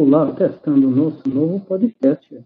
Olá, testando o nosso novo podcast.